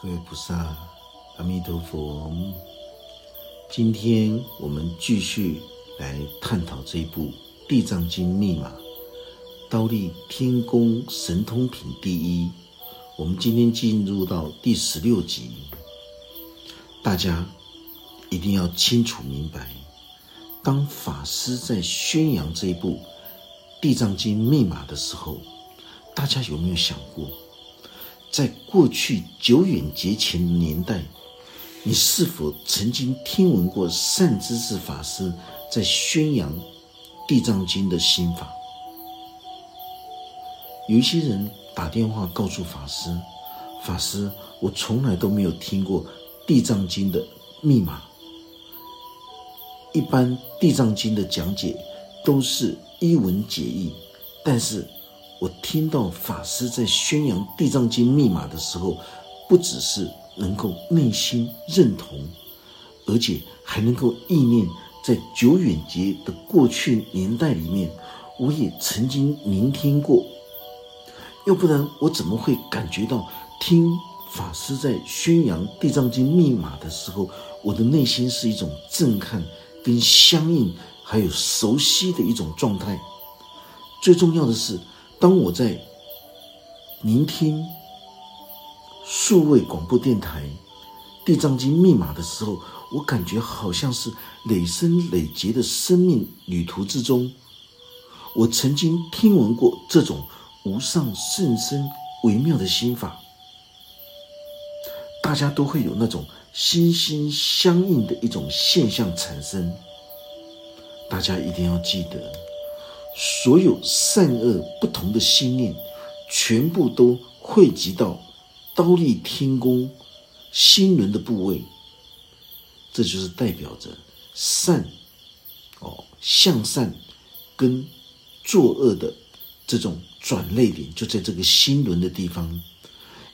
各位菩萨，阿弥陀佛。今天我们继续来探讨这一部《地藏经》密码，刀立天宫神通品第一。我们今天进入到第十六集，大家一定要清楚明白，当法师在宣扬这一部《地藏经》密码的时候，大家有没有想过？在过去久远节前的年代，你是否曾经听闻过善知识法师在宣扬《地藏经》的心法？有一些人打电话告诉法师：“法师，我从来都没有听过《地藏经》的密码。一般《地藏经》的讲解都是一文解义，但是……”我听到法师在宣扬《地藏经》密码的时候，不只是能够内心认同，而且还能够意念在久远节的过去年代里面，我也曾经聆听过。要不然我怎么会感觉到听法师在宣扬《地藏经》密码的时候，我的内心是一种震撼、跟相应还有熟悉的一种状态？最重要的是。当我在聆听数位广播电台《地藏经》密码的时候，我感觉好像是累生累劫的生命旅途之中，我曾经听闻过这种无上甚深微妙的心法，大家都会有那种心心相印的一种现象产生。大家一定要记得。所有善恶不同的心念，全部都汇集到刀立天宫心轮的部位，这就是代表着善哦向善跟作恶的这种转类点，就在这个心轮的地方。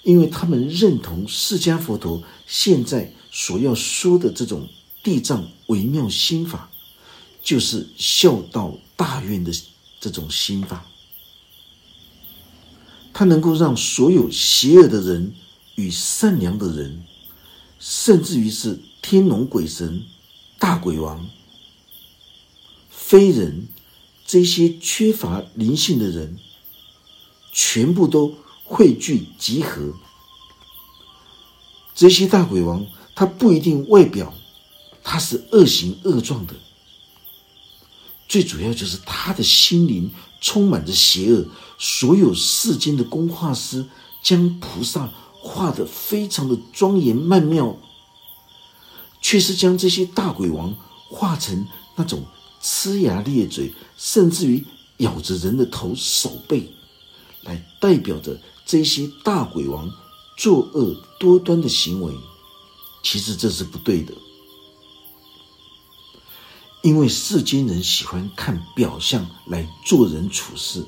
因为他们认同释迦佛陀现在所要说的这种地藏微妙心法，就是孝道大愿的。这种心法，它能够让所有邪恶的人与善良的人，甚至于是天龙鬼神、大鬼王、非人这些缺乏灵性的人，全部都汇聚集合。这些大鬼王，他不一定外表他是恶行恶状的。最主要就是他的心灵充满着邪恶。所有世间的工画师将菩萨画得非常的庄严曼妙，却是将这些大鬼王画成那种呲牙咧嘴，甚至于咬着人的头手背，来代表着这些大鬼王作恶多端的行为。其实这是不对的。因为世间人喜欢看表象来做人处事，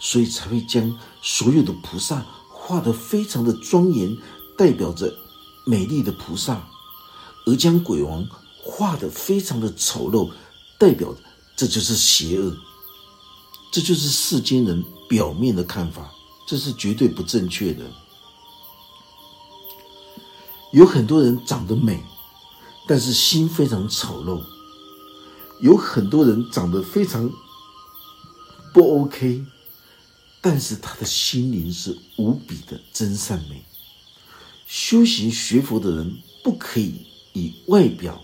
所以才会将所有的菩萨画得非常的庄严，代表着美丽的菩萨；而将鬼王画得非常的丑陋，代表这就是邪恶。这就是世间人表面的看法，这是绝对不正确的。有很多人长得美，但是心非常丑陋。有很多人长得非常不 OK，但是他的心灵是无比的真善美。修行学佛的人不可以以外表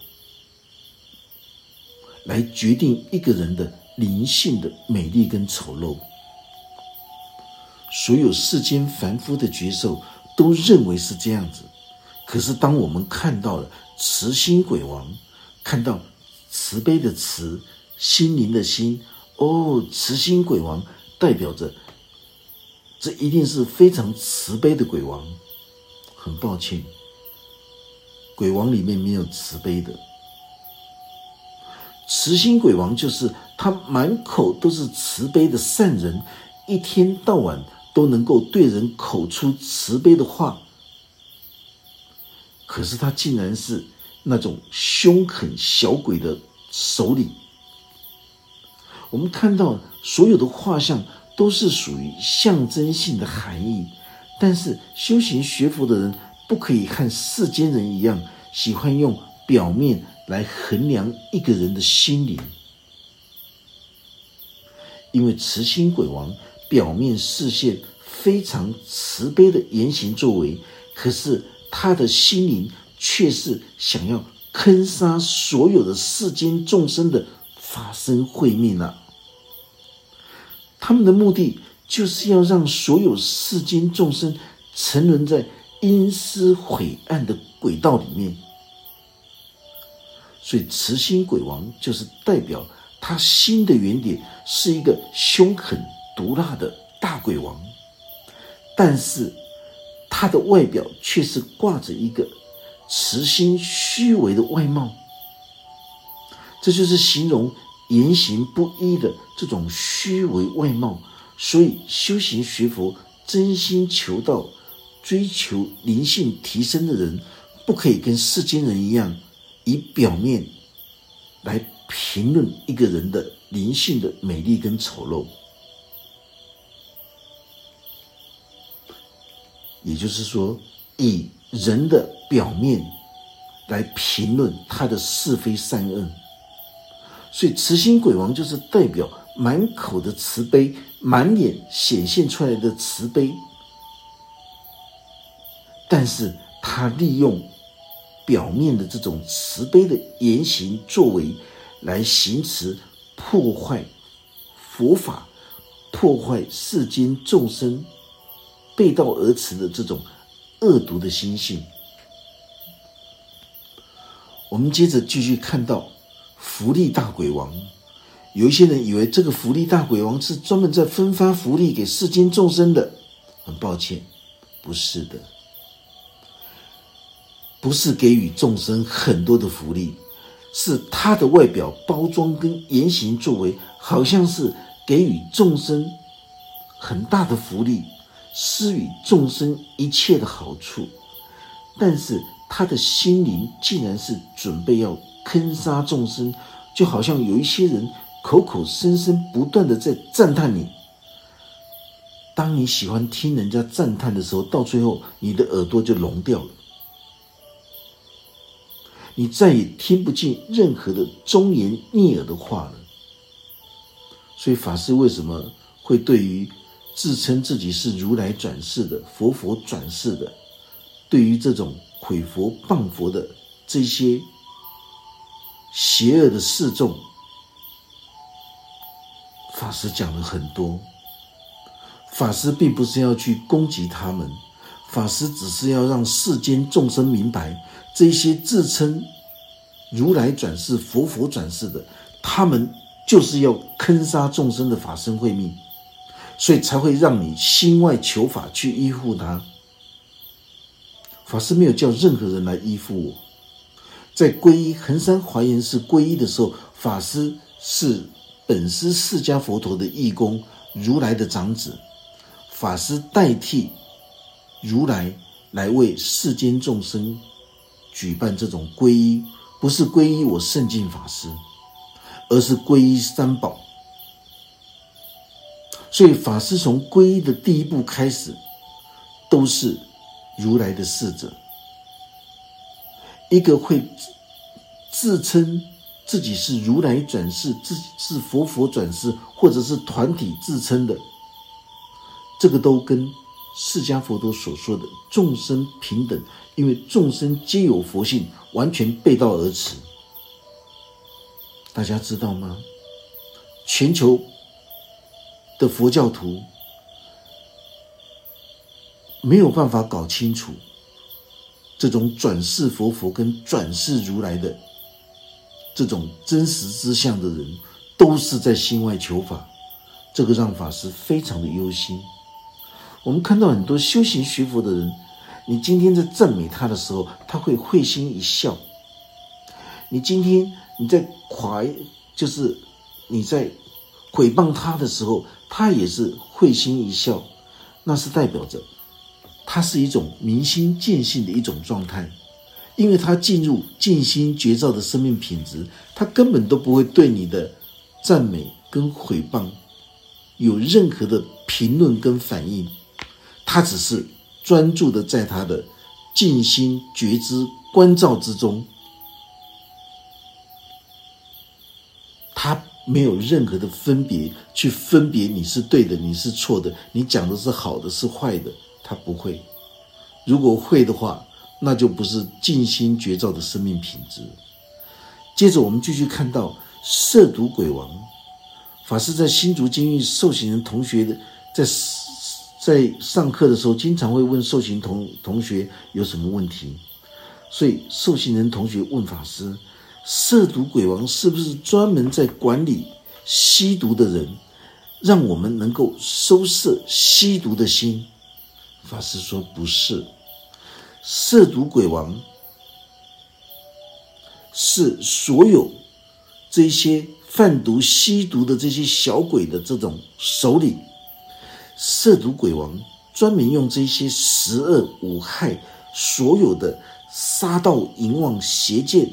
来决定一个人的灵性的美丽跟丑陋。所有世间凡夫的觉受都认为是这样子，可是当我们看到了慈心鬼王，看到。慈悲的慈，心灵的心，哦，慈心鬼王代表着，这一定是非常慈悲的鬼王。很抱歉，鬼王里面没有慈悲的。慈心鬼王就是他满口都是慈悲的善人，一天到晚都能够对人口出慈悲的话，可是他竟然是。那种凶狠小鬼的首领，我们看到所有的画像都是属于象征性的含义，但是修行学佛的人不可以和世间人一样，喜欢用表面来衡量一个人的心灵，因为慈心鬼王表面视线非常慈悲的言行作为，可是他的心灵却是想要坑杀所有的世间众生的法身慧命啊！他们的目的就是要让所有世间众生沉沦在阴湿晦暗的轨道里面，所以慈心鬼王就是代表他心的原点是一个凶狠毒辣的大鬼王。但是，他的外表却是挂着一个慈心虚伪的外貌，这就是形容言行不一的这种虚伪外貌。所以，修行学佛、真心求道、追求灵性提升的人，不可以跟世间人一样，以表面来评论一个人的灵性的美丽跟丑陋。也就是说，以人的表面来评论他的是非善恶，所以慈心鬼王就是代表满口的慈悲，满脸显现出来的慈悲，但是他利用表面的这种慈悲的言行作为，来行持破坏佛法，破坏世间众生。背道而驰的这种恶毒的心性，我们接着继续看到福利大鬼王。有一些人以为这个福利大鬼王是专门在分发福利给世间众生的，很抱歉，不是的，不是给予众生很多的福利，是他的外表包装跟言行作为，好像是给予众生很大的福利。施予众生一切的好处，但是他的心灵竟然是准备要坑杀众生，就好像有一些人口口声声不断的在赞叹你。当你喜欢听人家赞叹的时候，到最后你的耳朵就聋掉了，你再也听不进任何的忠言逆耳的话了。所以法师为什么会对于？自称自己是如来转世的佛佛转世的，对于这种毁佛谤佛的这些邪恶的示众，法师讲了很多。法师并不是要去攻击他们，法师只是要让世间众生明白，这些自称如来转世、佛佛转世的，他们就是要坑杀众生的法身慧命。所以才会让你心外求法去依附他。法师没有叫任何人来依附我。在皈依衡山华严寺皈依的时候，法师是本师释迦佛陀的义工，如来的长子。法师代替如来来为世间众生举办这种皈依，不是皈依我圣净法师，而是皈依三宝。所以，法师从皈依的第一步开始，都是如来的侍者。一个会自称自己是如来转世，自己是佛佛转世，或者是团体自称的，这个都跟释迦佛陀所说的众生平等，因为众生皆有佛性，完全背道而驰。大家知道吗？全球。的佛教徒没有办法搞清楚这种转世佛佛跟转世如来的这种真实之相的人，都是在心外求法，这个让法师非常的忧心。我们看到很多修行学佛的人，你今天在赞美他的时候，他会会心一笑；你今天你在夸，就是你在毁谤他的时候。他也是会心一笑，那是代表着他是一种明心见性的一种状态，因为他进入静心觉照的生命品质，他根本都不会对你的赞美跟毁谤有任何的评论跟反应，他只是专注的在他的静心觉知关照之中，没有任何的分别去分别你是对的，你是错的，你讲的是好的是坏的，他不会。如果会的话，那就不是静心觉照的生命品质。接着，我们继续看到涉毒鬼王法师在新竹监狱受刑人同学的在。在上课的时候，经常会问受刑同同学有什么问题，所以受刑人同学问法师：“涉毒鬼王是不是专门在管理吸毒的人，让我们能够收摄吸毒的心？”法师说：“不是，涉毒鬼王是所有这些贩毒吸毒的这些小鬼的这种首领。”涉毒鬼王专门用这些十恶无害、所有的杀盗淫妄邪见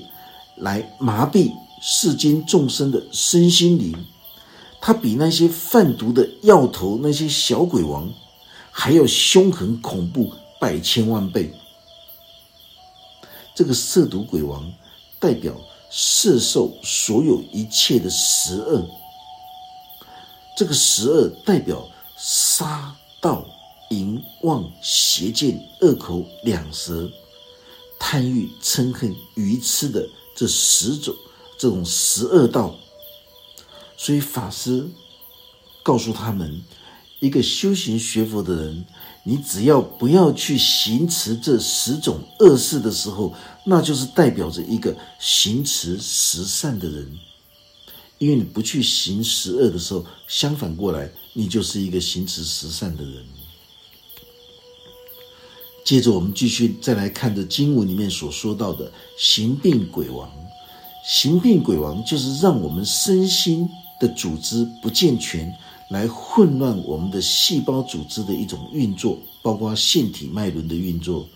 来麻痹世间众生的身心灵。他比那些贩毒的药头、那些小鬼王还要凶狠恐怖百千万倍。这个色毒鬼王代表色受所有一切的十恶，这个十恶代表。杀盗淫妄邪见恶口两舌贪欲嗔恨愚痴的这十种这种十恶道，所以法师告诉他们：一个修行学佛的人，你只要不要去行持这十种恶事的时候，那就是代表着一个行持十善的人。因为你不去行十恶的时候，相反过来，你就是一个行持十善的人。接着，我们继续再来看着经文里面所说到的行病鬼王。行病鬼王就是让我们身心的组织不健全，来混乱我们的细胞组织的一种运作，包括腺体脉轮的运作。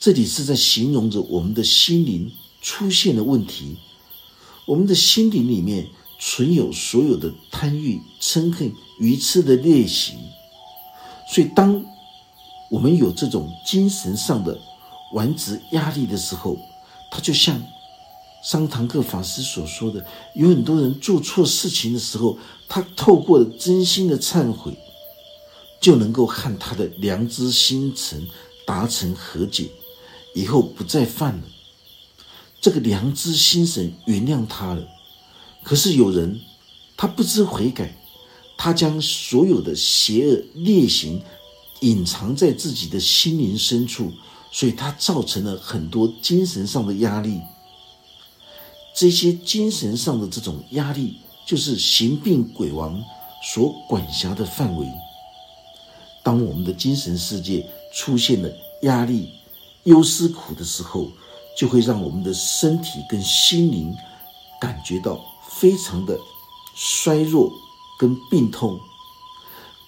这里是在形容着我们的心灵出现了问题，我们的心灵里面。存有所有的贪欲、嗔恨、愚痴的劣习，所以当我们有这种精神上的顽直压力的时候，他就像桑堂克法师所说的，有很多人做错事情的时候，他透过真心的忏悔，就能够和他的良知心神达成和解，以后不再犯了。这个良知心神原谅他了。可是有人，他不知悔改，他将所有的邪恶劣行隐藏在自己的心灵深处，所以它造成了很多精神上的压力。这些精神上的这种压力，就是行病鬼王所管辖的范围。当我们的精神世界出现了压力、忧思苦的时候，就会让我们的身体跟心灵感觉到。非常的衰弱跟病痛，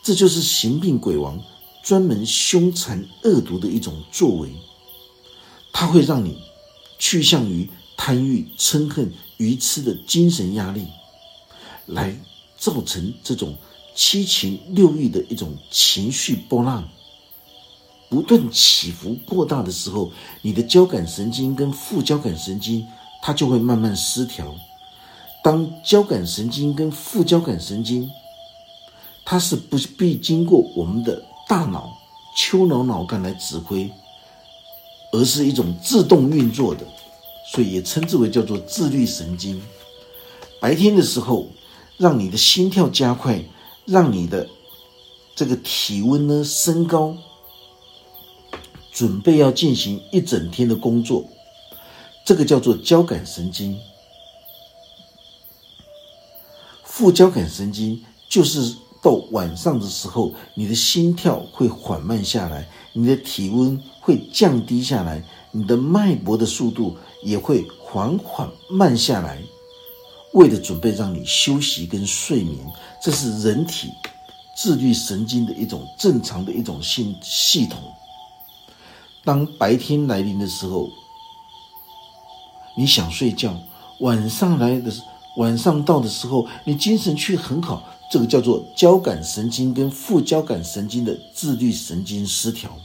这就是行病鬼王专门凶残恶毒的一种作为。它会让你趋向于贪欲、嗔恨、愚痴的精神压力，来造成这种七情六欲的一种情绪波浪不断起伏过大的时候，你的交感神经跟副交感神经它就会慢慢失调。当交感神经跟副交感神经，它是不必经过我们的大脑丘脑脑干来指挥，而是一种自动运作的，所以也称之为叫做自律神经。白天的时候，让你的心跳加快，让你的这个体温呢升高，准备要进行一整天的工作，这个叫做交感神经。副交感神经就是到晚上的时候，你的心跳会缓慢下来，你的体温会降低下来，你的脉搏的速度也会缓缓慢下来，为了准备让你休息跟睡眠，这是人体自律神经的一种正常的一种系系统。当白天来临的时候，你想睡觉，晚上来的。晚上到的时候，你精神却很好，这个叫做交感神经跟副交感神经的自律神经失调。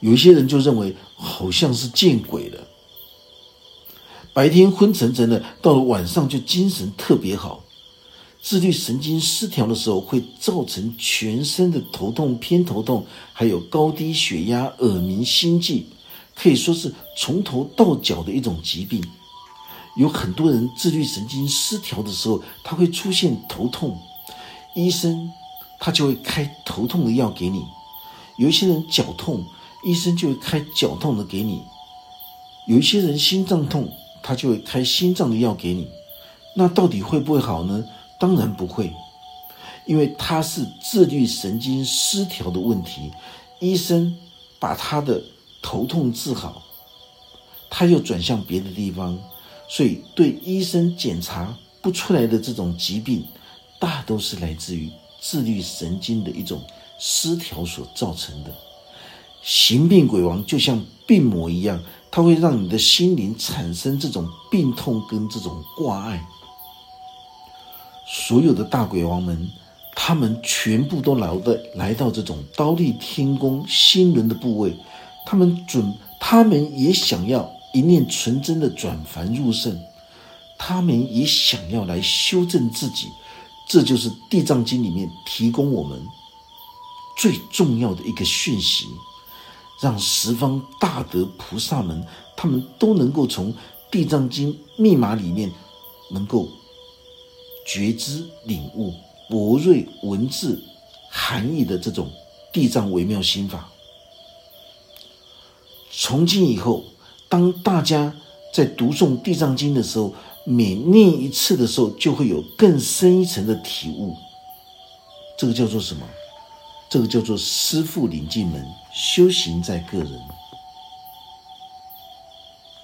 有一些人就认为好像是见鬼了。白天昏沉沉的，到了晚上就精神特别好。自律神经失调的时候，会造成全身的头痛、偏头痛，还有高低血压、耳鸣、心悸，可以说是从头到脚的一种疾病。有很多人自律神经失调的时候，他会出现头痛，医生他就会开头痛的药给你；有一些人脚痛，医生就会开脚痛的给你；有一些人心脏痛。他就会开心脏的药给你，那到底会不会好呢？当然不会，因为他是自律神经失调的问题。医生把他的头痛治好，他又转向别的地方，所以对医生检查不出来的这种疾病，大都是来自于自律神经的一种失调所造成的。行病鬼王就像病魔一样。它会让你的心灵产生这种病痛跟这种挂碍。所有的大鬼王们，他们全部都来的来到这种刀立天宫心轮的部位，他们准，他们也想要一念纯真的转凡入圣，他们也想要来修正自己。这就是地藏经里面提供我们最重要的一个讯息。让十方大德菩萨们，他们都能够从《地藏经》密码里面，能够觉知、领悟博瑞文字含义的这种地藏微妙心法。从今以后，当大家在读诵《地藏经》的时候，每念一次的时候，就会有更深一层的体悟。这个叫做什么？这个叫做师父领进门，修行在个人。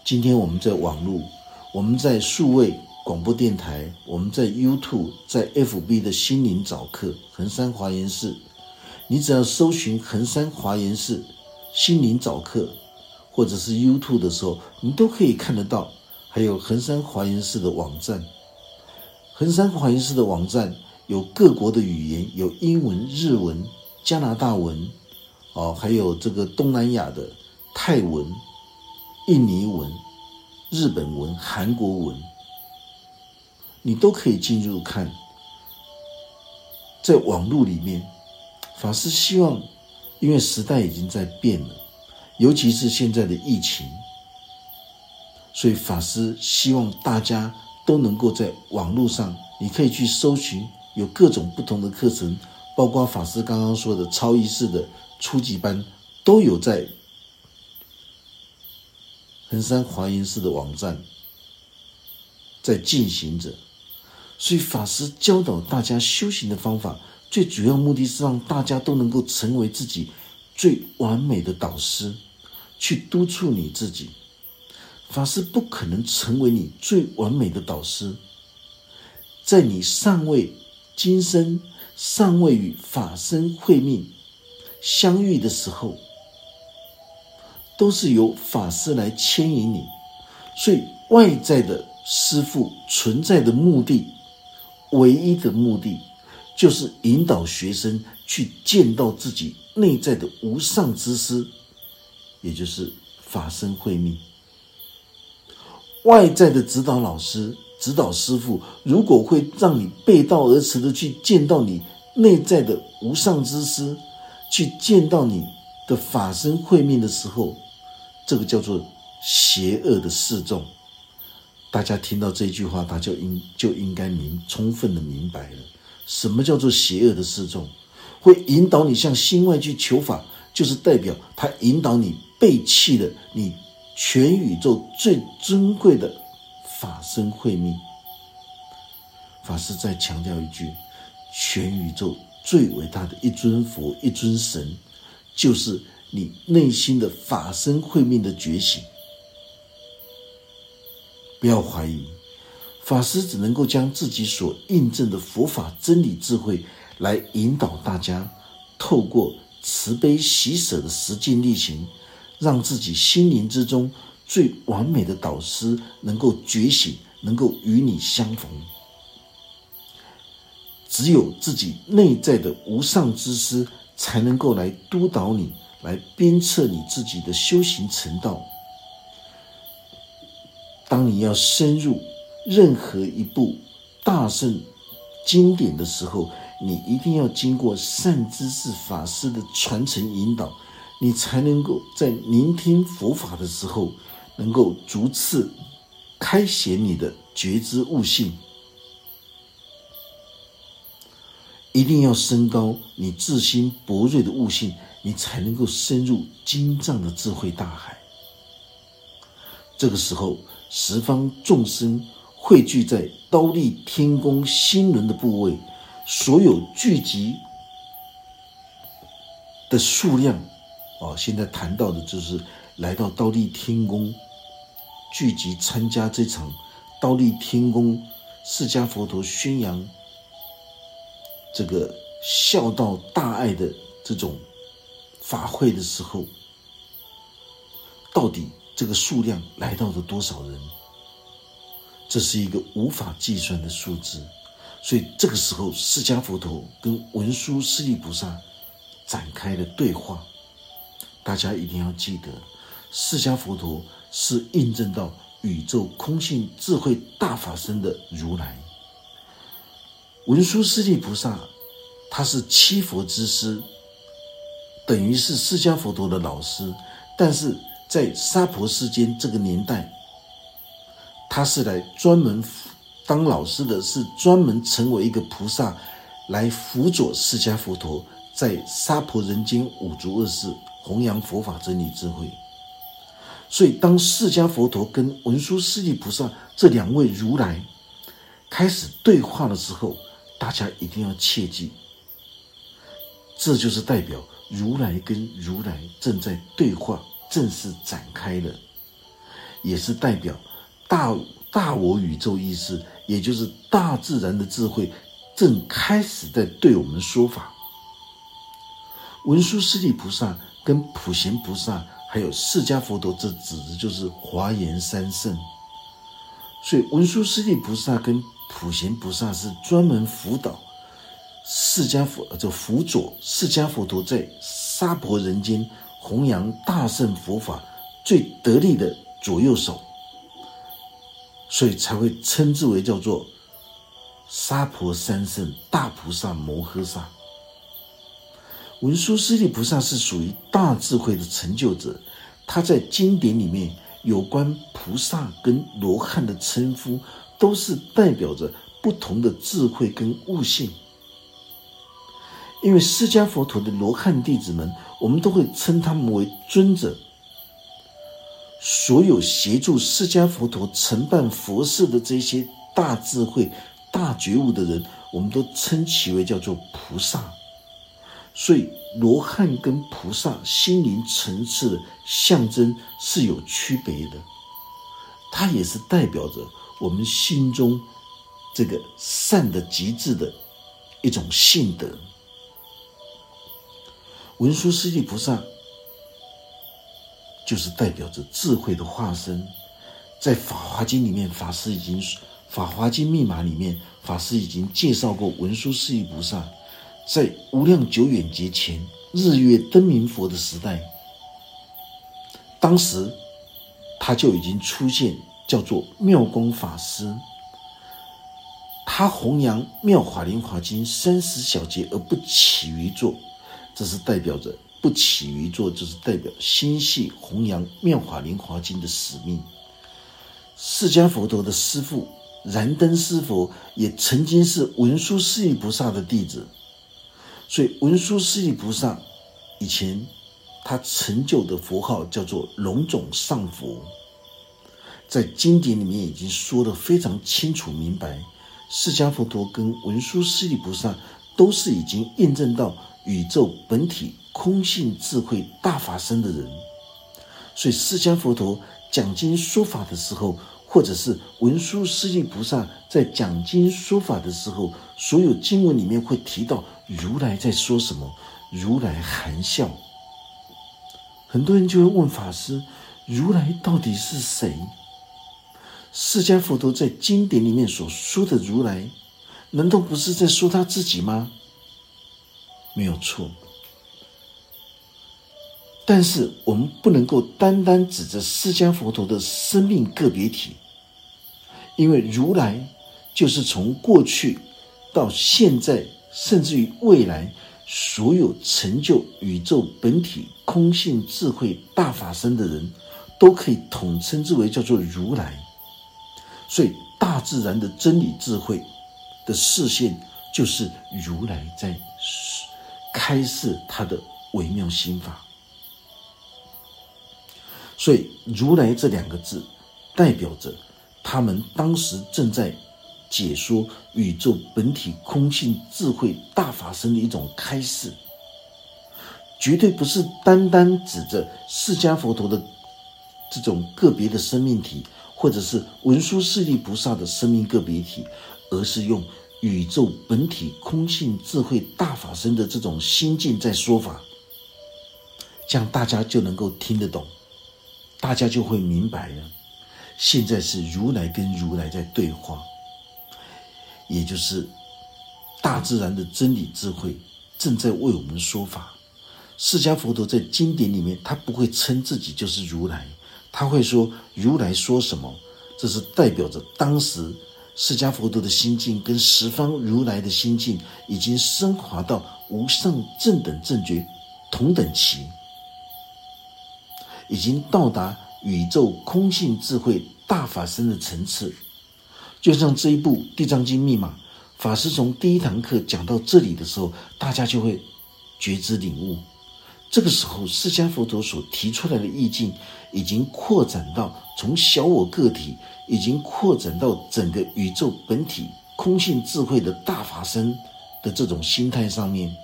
今天我们在网络，我们在数位广播电台，我们在 YouTube，在 FB 的心灵早课，衡山华严寺，你只要搜寻衡山华严寺心灵早课，或者是 YouTube 的时候，你都可以看得到。还有衡山华严寺的网站，衡山华严寺的网站有各国的语言，有英文、日文。加拿大文，哦，还有这个东南亚的泰文、印尼文、日本文、韩国文，你都可以进入看。在网络里面，法师希望，因为时代已经在变了，尤其是现在的疫情，所以法师希望大家都能够在网络上，你可以去搜寻，有各种不同的课程。包括法师刚刚说的超仪式的初级班，都有在衡山华严寺的网站在进行着。所以法师教导大家修行的方法，最主要目的是让大家都能够成为自己最完美的导师，去督促你自己。法师不可能成为你最完美的导师，在你尚未今生。尚未与法身会命相遇的时候，都是由法师来牵引你，所以外在的师父存在的目的，唯一的目的，就是引导学生去见到自己内在的无上之师，也就是法身会命。外在的指导老师。指导师傅，如果会让你背道而驰的去见到你内在的无上之师，去见到你的法身会面的时候，这个叫做邪恶的示众。大家听到这句话，他就应就应该明充分的明白了，什么叫做邪恶的示众？会引导你向心外去求法，就是代表他引导你背弃了你全宇宙最尊贵的。法身慧命，法师再强调一句：全宇宙最伟大的一尊佛、一尊神，就是你内心的法身慧命的觉醒。不要怀疑，法师只能够将自己所印证的佛法真理智慧，来引导大家，透过慈悲喜舍的实践力行，让自己心灵之中。最完美的导师能够觉醒，能够与你相逢。只有自己内在的无上之师，才能够来督导你，来鞭策你自己的修行成道。当你要深入任何一部大圣经典的时候，你一定要经过善知识法师的传承引导，你才能够在聆听佛法的时候，能够逐次开显你的觉知悟性。一定要升高你自心博锐的悟性，你才能够深入经藏的智慧大海。这个时候，十方众生汇聚在刀立天宫心轮的部位，所有聚集的数量，哦，现在谈到的就是来到刀立天宫，聚集参加这场刀立天宫释迦佛陀宣扬。这个孝道大爱的这种法会的时候，到底这个数量来到了多少人？这是一个无法计算的数字。所以这个时候，释迦佛陀跟文殊师利菩萨展开了对话。大家一定要记得，释迦佛陀是印证到宇宙空性智慧大法身的如来。文殊师利菩萨，他是七佛之师，等于是释迦佛陀的老师。但是在娑婆世间这个年代，他是来专门当老师的，是专门成为一个菩萨，来辅佐释迦佛陀在娑婆人间五浊恶世弘扬佛法真理智慧。所以，当释迦佛陀跟文殊师利菩萨这两位如来开始对话的时候，大家一定要切记，这就是代表如来跟如来正在对话，正式展开了，也是代表大大我宇宙意识，也就是大自然的智慧，正开始在对我们说法。文殊师利菩萨跟普贤菩萨，还有释迦佛陀，这指的就是华严三圣。所以文殊师利菩萨跟普贤菩萨是专门辅导释迦佛，就辅佐释迦佛陀在娑婆人间弘扬大圣佛法最得力的左右手，所以才会称之为叫做娑婆三圣大菩萨摩诃萨。文殊师利菩萨是属于大智慧的成就者，他在经典里面有关菩萨跟罗汉的称呼。都是代表着不同的智慧跟悟性，因为释迦佛陀的罗汉弟子们，我们都会称他们为尊者。所有协助释迦佛陀承办佛事的这些大智慧、大觉悟的人，我们都称其为叫做菩萨。所以，罗汉跟菩萨心灵层次的象征是有区别的，它也是代表着。我们心中这个善的极致的一种性德，文殊师利菩萨就是代表着智慧的化身。在《法华经》里面，法师已经《法华经》密码里面，法师已经介绍过文殊师利菩萨，在无量久远劫前，日月灯明佛的时代，当时他就已经出现。叫做妙光法师，他弘扬《妙法莲华经》三十小节而不起于坐，这是代表着不起于坐，就是代表心系弘扬《妙法莲华经》的使命。释迦佛陀的师父燃灯师佛也曾经是文殊师利菩萨的弟子，所以文殊师利菩萨以前他成就的佛号叫做龙种上佛。在经典里面已经说的非常清楚明白，释迦佛陀跟文殊师利菩萨都是已经验证到宇宙本体空性智慧大法身的人，所以释迦佛陀讲经说法的时候，或者是文殊师利菩萨在讲经说法的时候，所有经文里面会提到如来在说什么，如来含笑。很多人就会问法师，如来到底是谁？释迦佛陀在经典里面所说的如来，难道不是在说他自己吗？没有错。但是我们不能够单单指着释迦佛陀的生命个别体，因为如来就是从过去到现在，甚至于未来，所有成就宇宙本体空性智慧大法身的人，都可以统称之为叫做如来。所以，大自然的真理智慧的视线，就是如来在开示他的微妙心法。所以，如来这两个字，代表着他们当时正在解说宇宙本体空性智慧大法身的一种开示，绝对不是单单指着释迦佛陀的这种个别的生命体，或者是文殊师利菩萨的生命个别体，而是用宇宙本体空性智慧大法身的这种心境在说法，这样大家就能够听得懂。大家就会明白了，现在是如来跟如来在对话，也就是大自然的真理智慧正在为我们说法。释迦佛陀在经典里面，他不会称自己就是如来，他会说如来说什么，这是代表着当时释迦佛陀的心境跟十方如来的心境已经升华到无上正等正觉同等齐。已经到达宇宙空性智慧大法身的层次，就像这一部《地藏经》密码，法师从第一堂课讲到这里的时候，大家就会觉知领悟。这个时候，释迦佛陀所提出来的意境，已经扩展到从小我个体，已经扩展到整个宇宙本体空性智慧的大法身的这种心态上面，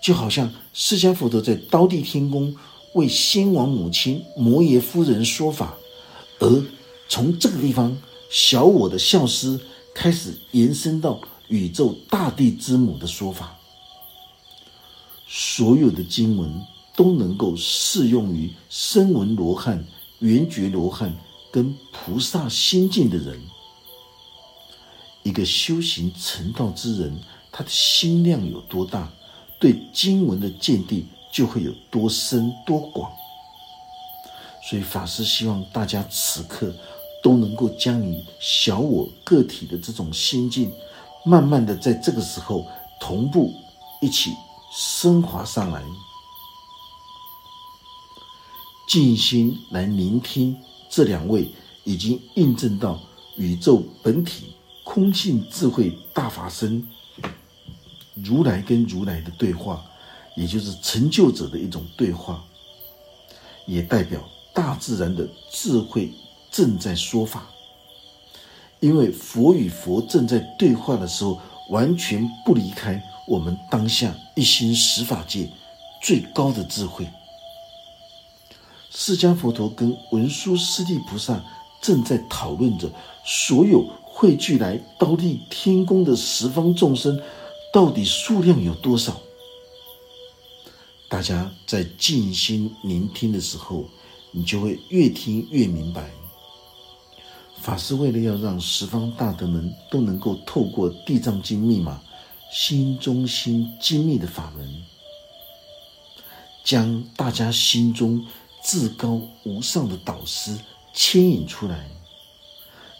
就好像释迦佛陀在刀地天宫。为先王母亲摩耶夫人说法，而从这个地方，小我的孝思开始延伸到宇宙大地之母的说法。所有的经文都能够适用于声闻罗汉、缘觉罗汉跟菩萨心境的人。一个修行成道之人，他的心量有多大，对经文的见地。就会有多深多广，所以法师希望大家此刻都能够将你小我个体的这种心境，慢慢的在这个时候同步一起升华上来，静心来聆听这两位已经印证到宇宙本体空性智慧大法身如来跟如来的对话。也就是成就者的一种对话，也代表大自然的智慧正在说法。因为佛与佛正在对话的时候，完全不离开我们当下一心十法界最高的智慧。释迦佛陀跟文殊师利菩萨正在讨论着，所有汇聚来刀立天宫的十方众生，到底数量有多少？大家在静心聆听的时候，你就会越听越明白。法师为了要让十方大德们都能够透过《地藏经》密码、心中心精密的法门，将大家心中至高无上的导师牵引出来。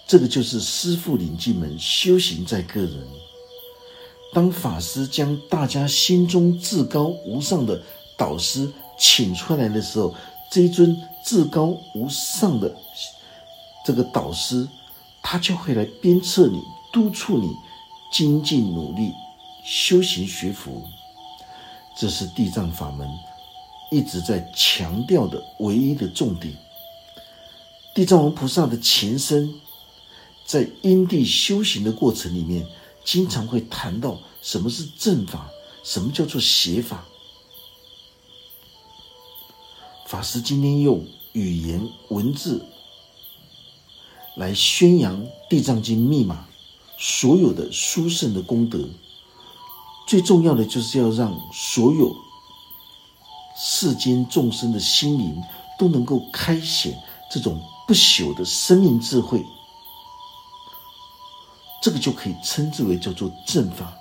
这个就是师父领进门，修行在个人。当法师将大家心中至高无上的导师请出来的时候，这一尊至高无上的这个导师，他就会来鞭策你、督促你精进努力、修行学佛。这是地藏法门一直在强调的唯一的重点。地藏王菩萨的前身，在因地修行的过程里面，经常会谈到什么是正法，什么叫做邪法。法师今天用语言文字来宣扬《地藏经》密码，所有的殊胜的功德，最重要的就是要让所有世间众生的心灵都能够开显这种不朽的生命智慧，这个就可以称之为叫做正法。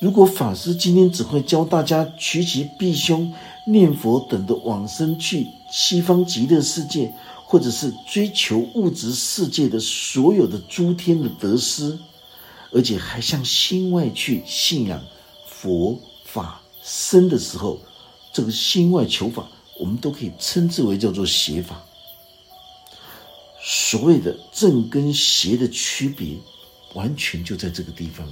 如果法师今天只会教大家趋吉避凶，念佛等的往生去西方极乐世界，或者是追求物质世界的所有的诸天的得失，而且还向心外去信仰佛法僧的时候，这个心外求法，我们都可以称之为叫做邪法。所谓的正跟邪的区别，完全就在这个地方。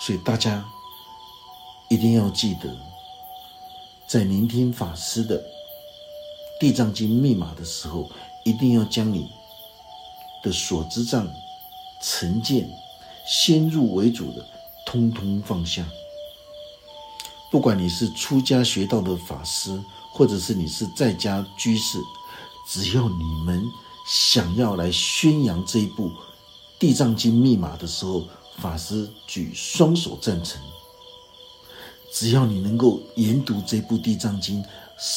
所以大家一定要记得，在聆听法师的《地藏经》密码的时候，一定要将你的所知障、成见、先入为主的，通通放下。不管你是出家学道的法师，或者是你是在家居士，只要你们想要来宣扬这一部《地藏经》密码的时候，法师举双手赞成。只要你能够研读这部《地藏经》，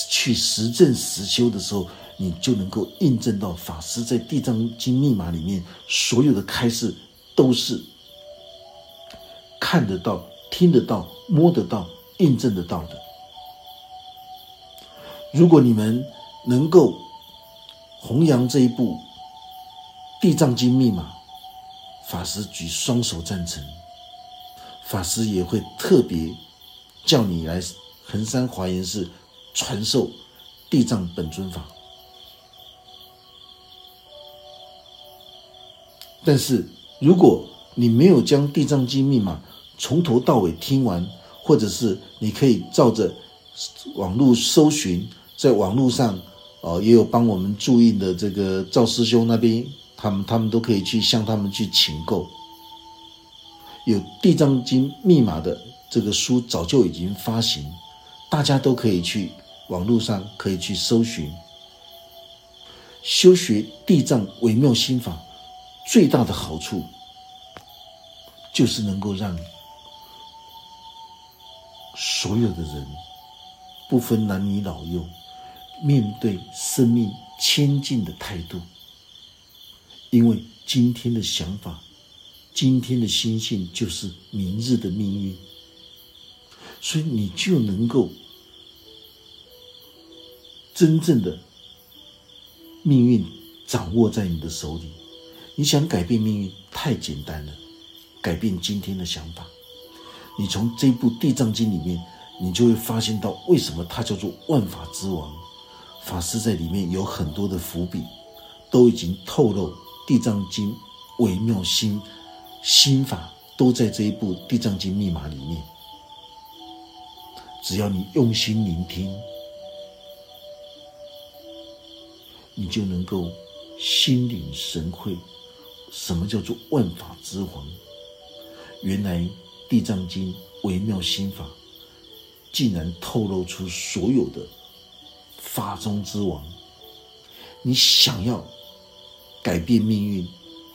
去实证实修的时候，你就能够印证到法师在《地藏经》密码里面所有的开示都是看得到、听得到、摸得到、印证得到的。如果你们能够弘扬这一部《地藏经》密码，法师举双手赞成，法师也会特别叫你来衡山华严寺传授地藏本尊法。但是，如果你没有将《地藏经》密码从头到尾听完，或者是你可以照着网络搜寻，在网络上哦也有帮我们注印的这个赵师兄那边。他们他们都可以去向他们去请购，有《地藏经》密码的这个书早就已经发行，大家都可以去网络上可以去搜寻。修学地藏微妙心法最大的好处，就是能够让所有的人，不分男女老幼，面对生命谦敬的态度。因为今天的想法，今天的心性就是明日的命运，所以你就能够真正的命运掌握在你的手里。你想改变命运太简单了，改变今天的想法。你从这部《地藏经》里面，你就会发现到为什么它叫做万法之王。法师在里面有很多的伏笔，都已经透露。地藏经微妙心心法都在这一部地藏经密码里面。只要你用心聆听，你就能够心领神会。什么叫做万法之王？原来地藏经微妙心法竟然透露出所有的法中之王。你想要？改变命运，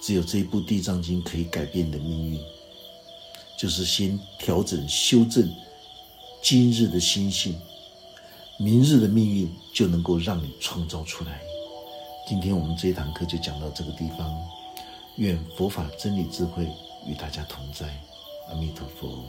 只有这一部《地藏经》可以改变你的命运。就是先调整、修正今日的心性，明日的命运就能够让你创造出来。今天我们这一堂课就讲到这个地方。愿佛法真理智慧与大家同在，阿弥陀佛。